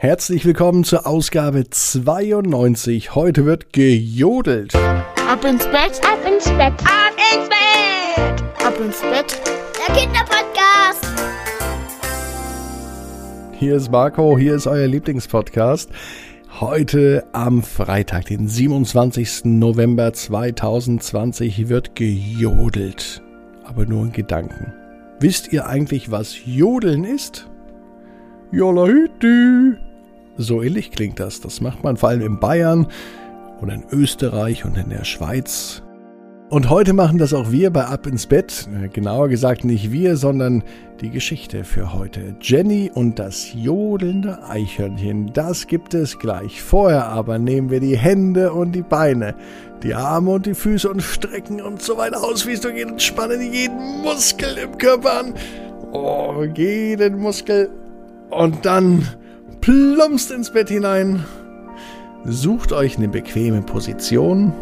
Herzlich willkommen zur Ausgabe 92. Heute wird gejodelt. Ab ins Bett, ab ins Bett, ab ins Bett, ab ins Bett. Der Kinderpodcast. Hier ist Marco, hier ist euer Lieblingspodcast. Heute am Freitag, den 27. November 2020, wird gejodelt. Aber nur in Gedanken. Wisst ihr eigentlich, was Jodeln ist? Jolahütü. So ähnlich klingt das. Das macht man vor allem in Bayern und in Österreich und in der Schweiz. Und heute machen das auch wir bei Ab ins Bett. Äh, genauer gesagt nicht wir, sondern die Geschichte für heute. Jenny und das jodelnde Eichhörnchen. Das gibt es gleich. Vorher aber nehmen wir die Hände und die Beine, die Arme und die Füße und strecken uns so weit aus, wie es nur geht und spannen jeden Muskel im Körper an. Oh, jeden Muskel. Und dann plumpst ins Bett hinein. Sucht euch eine bequeme Position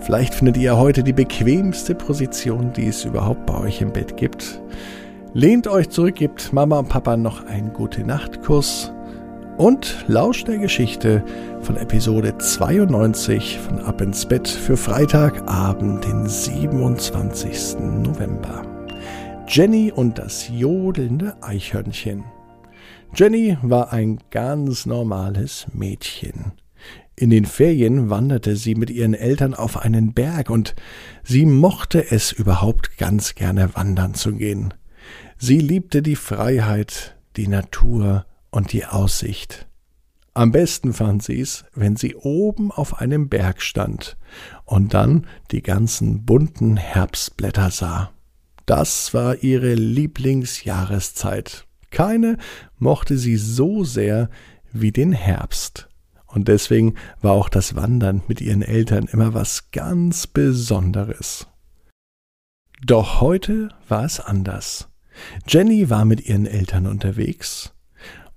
Vielleicht findet ihr heute die bequemste Position, die es überhaupt bei euch im Bett gibt. Lehnt euch zurück, gebt Mama und Papa noch einen gute Nachtkuss und lauscht der Geschichte von Episode 92 von Ab ins Bett für Freitagabend, den 27. November. Jenny und das jodelnde Eichhörnchen. Jenny war ein ganz normales Mädchen. In den Ferien wanderte sie mit ihren Eltern auf einen Berg und sie mochte es überhaupt ganz gerne wandern zu gehen. Sie liebte die Freiheit, die Natur und die Aussicht. Am besten fand sie es, wenn sie oben auf einem Berg stand und dann die ganzen bunten Herbstblätter sah. Das war ihre Lieblingsjahreszeit. Keine mochte sie so sehr wie den Herbst. Und deswegen war auch das Wandern mit ihren Eltern immer was ganz Besonderes. Doch heute war es anders. Jenny war mit ihren Eltern unterwegs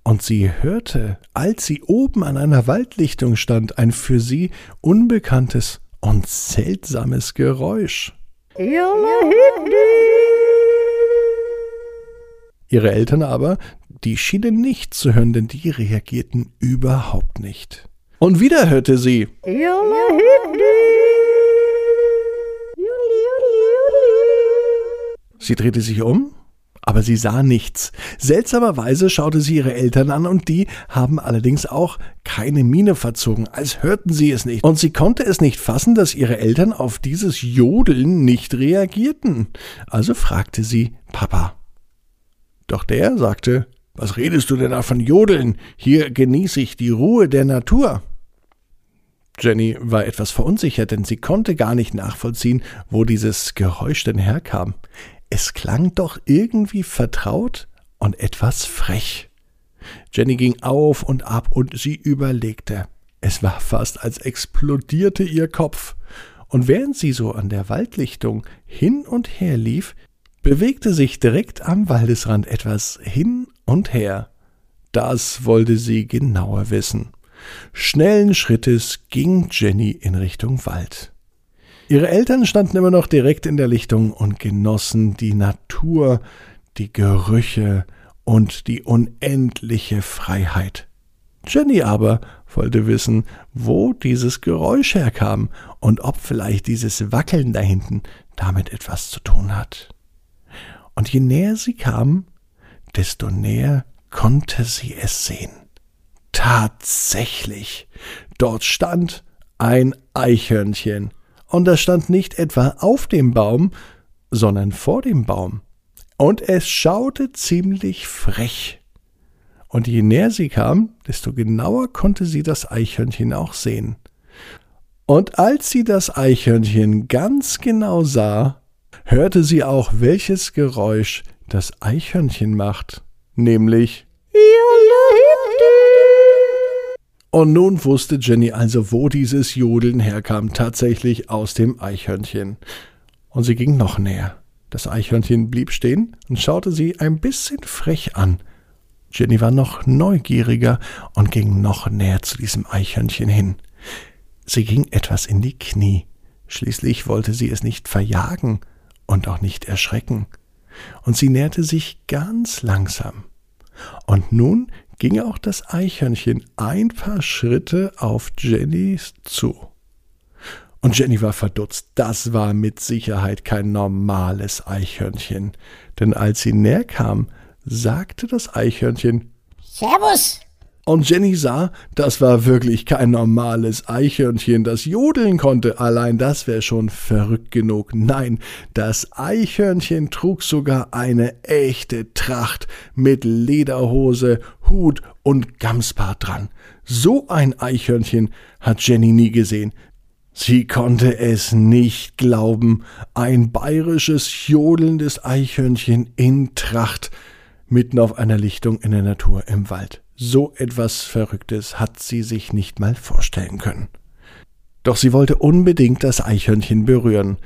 und sie hörte, als sie oben an einer Waldlichtung stand, ein für sie unbekanntes und seltsames Geräusch. Ihre Eltern aber, die schienen nicht zu hören, denn die reagierten überhaupt nicht. Und wieder hörte sie. Sie drehte sich um, aber sie sah nichts. Seltsamerweise schaute sie ihre Eltern an und die haben allerdings auch keine Miene verzogen, als hörten sie es nicht. Und sie konnte es nicht fassen, dass ihre Eltern auf dieses Jodeln nicht reagierten. Also fragte sie Papa. Doch der sagte was redest du denn da von Jodeln? Hier genieße ich die Ruhe der Natur. Jenny war etwas verunsichert, denn sie konnte gar nicht nachvollziehen, wo dieses Geräusch denn herkam. Es klang doch irgendwie vertraut und etwas frech. Jenny ging auf und ab und sie überlegte. Es war fast, als explodierte ihr Kopf. Und während sie so an der Waldlichtung hin und her lief, bewegte sich direkt am Waldesrand etwas hin und her. Das wollte sie genauer wissen. Schnellen Schrittes ging Jenny in Richtung Wald. Ihre Eltern standen immer noch direkt in der Lichtung und genossen die Natur, die Gerüche und die unendliche Freiheit. Jenny aber wollte wissen, wo dieses Geräusch herkam und ob vielleicht dieses Wackeln da hinten damit etwas zu tun hat. Und je näher sie kam, desto näher konnte sie es sehen. Tatsächlich, dort stand ein Eichhörnchen, und das stand nicht etwa auf dem Baum, sondern vor dem Baum. Und es schaute ziemlich frech. Und je näher sie kam, desto genauer konnte sie das Eichhörnchen auch sehen. Und als sie das Eichhörnchen ganz genau sah, hörte sie auch, welches Geräusch das Eichhörnchen macht nämlich und nun wusste Jenny also, wo dieses Jodeln herkam, tatsächlich aus dem Eichhörnchen. Und sie ging noch näher. Das Eichhörnchen blieb stehen und schaute sie ein bisschen frech an. Jenny war noch neugieriger und ging noch näher zu diesem Eichhörnchen hin. Sie ging etwas in die Knie. Schließlich wollte sie es nicht verjagen und auch nicht erschrecken. Und sie näherte sich ganz langsam. Und nun ging auch das Eichhörnchen ein paar Schritte auf Jenny zu. Und Jenny war verdutzt. Das war mit Sicherheit kein normales Eichhörnchen. Denn als sie näher kam, sagte das Eichhörnchen Servus. Und Jenny sah, das war wirklich kein normales Eichhörnchen, das jodeln konnte. Allein das wäre schon verrückt genug. Nein, das Eichhörnchen trug sogar eine echte Tracht mit Lederhose, Hut und Gamsbart dran. So ein Eichhörnchen hat Jenny nie gesehen. Sie konnte es nicht glauben. Ein bayerisches, jodelndes Eichhörnchen in Tracht mitten auf einer Lichtung in der Natur im Wald. So etwas Verrücktes hat sie sich nicht mal vorstellen können. Doch sie wollte unbedingt das Eichhörnchen berühren.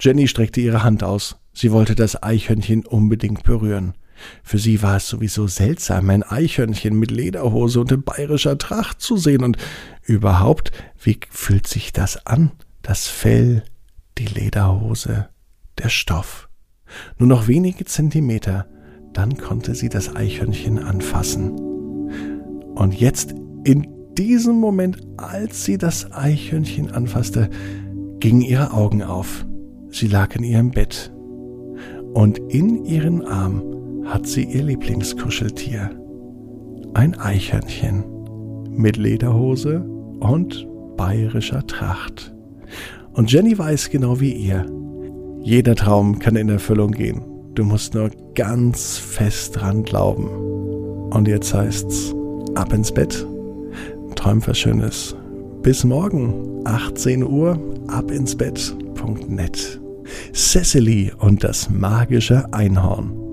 Jenny streckte ihre Hand aus. Sie wollte das Eichhörnchen unbedingt berühren. Für sie war es sowieso seltsam, ein Eichhörnchen mit Lederhose und in bayerischer Tracht zu sehen. Und überhaupt, wie fühlt sich das an? Das Fell, die Lederhose, der Stoff. Nur noch wenige Zentimeter, dann konnte sie das Eichhörnchen anfassen. Und jetzt, in diesem Moment, als sie das Eichhörnchen anfasste, gingen ihre Augen auf. Sie lag in ihrem Bett. Und in ihren Arm hat sie ihr Lieblingskuscheltier. Ein Eichhörnchen mit Lederhose und bayerischer Tracht. Und Jenny weiß genau wie ihr. Jeder Traum kann in Erfüllung gehen. Du musst nur ganz fest dran glauben. Und jetzt heißt's ab ins Bett. Träum was Schönes. Bis morgen, 18 Uhr, abinsbett.net. Cecily und das magische Einhorn.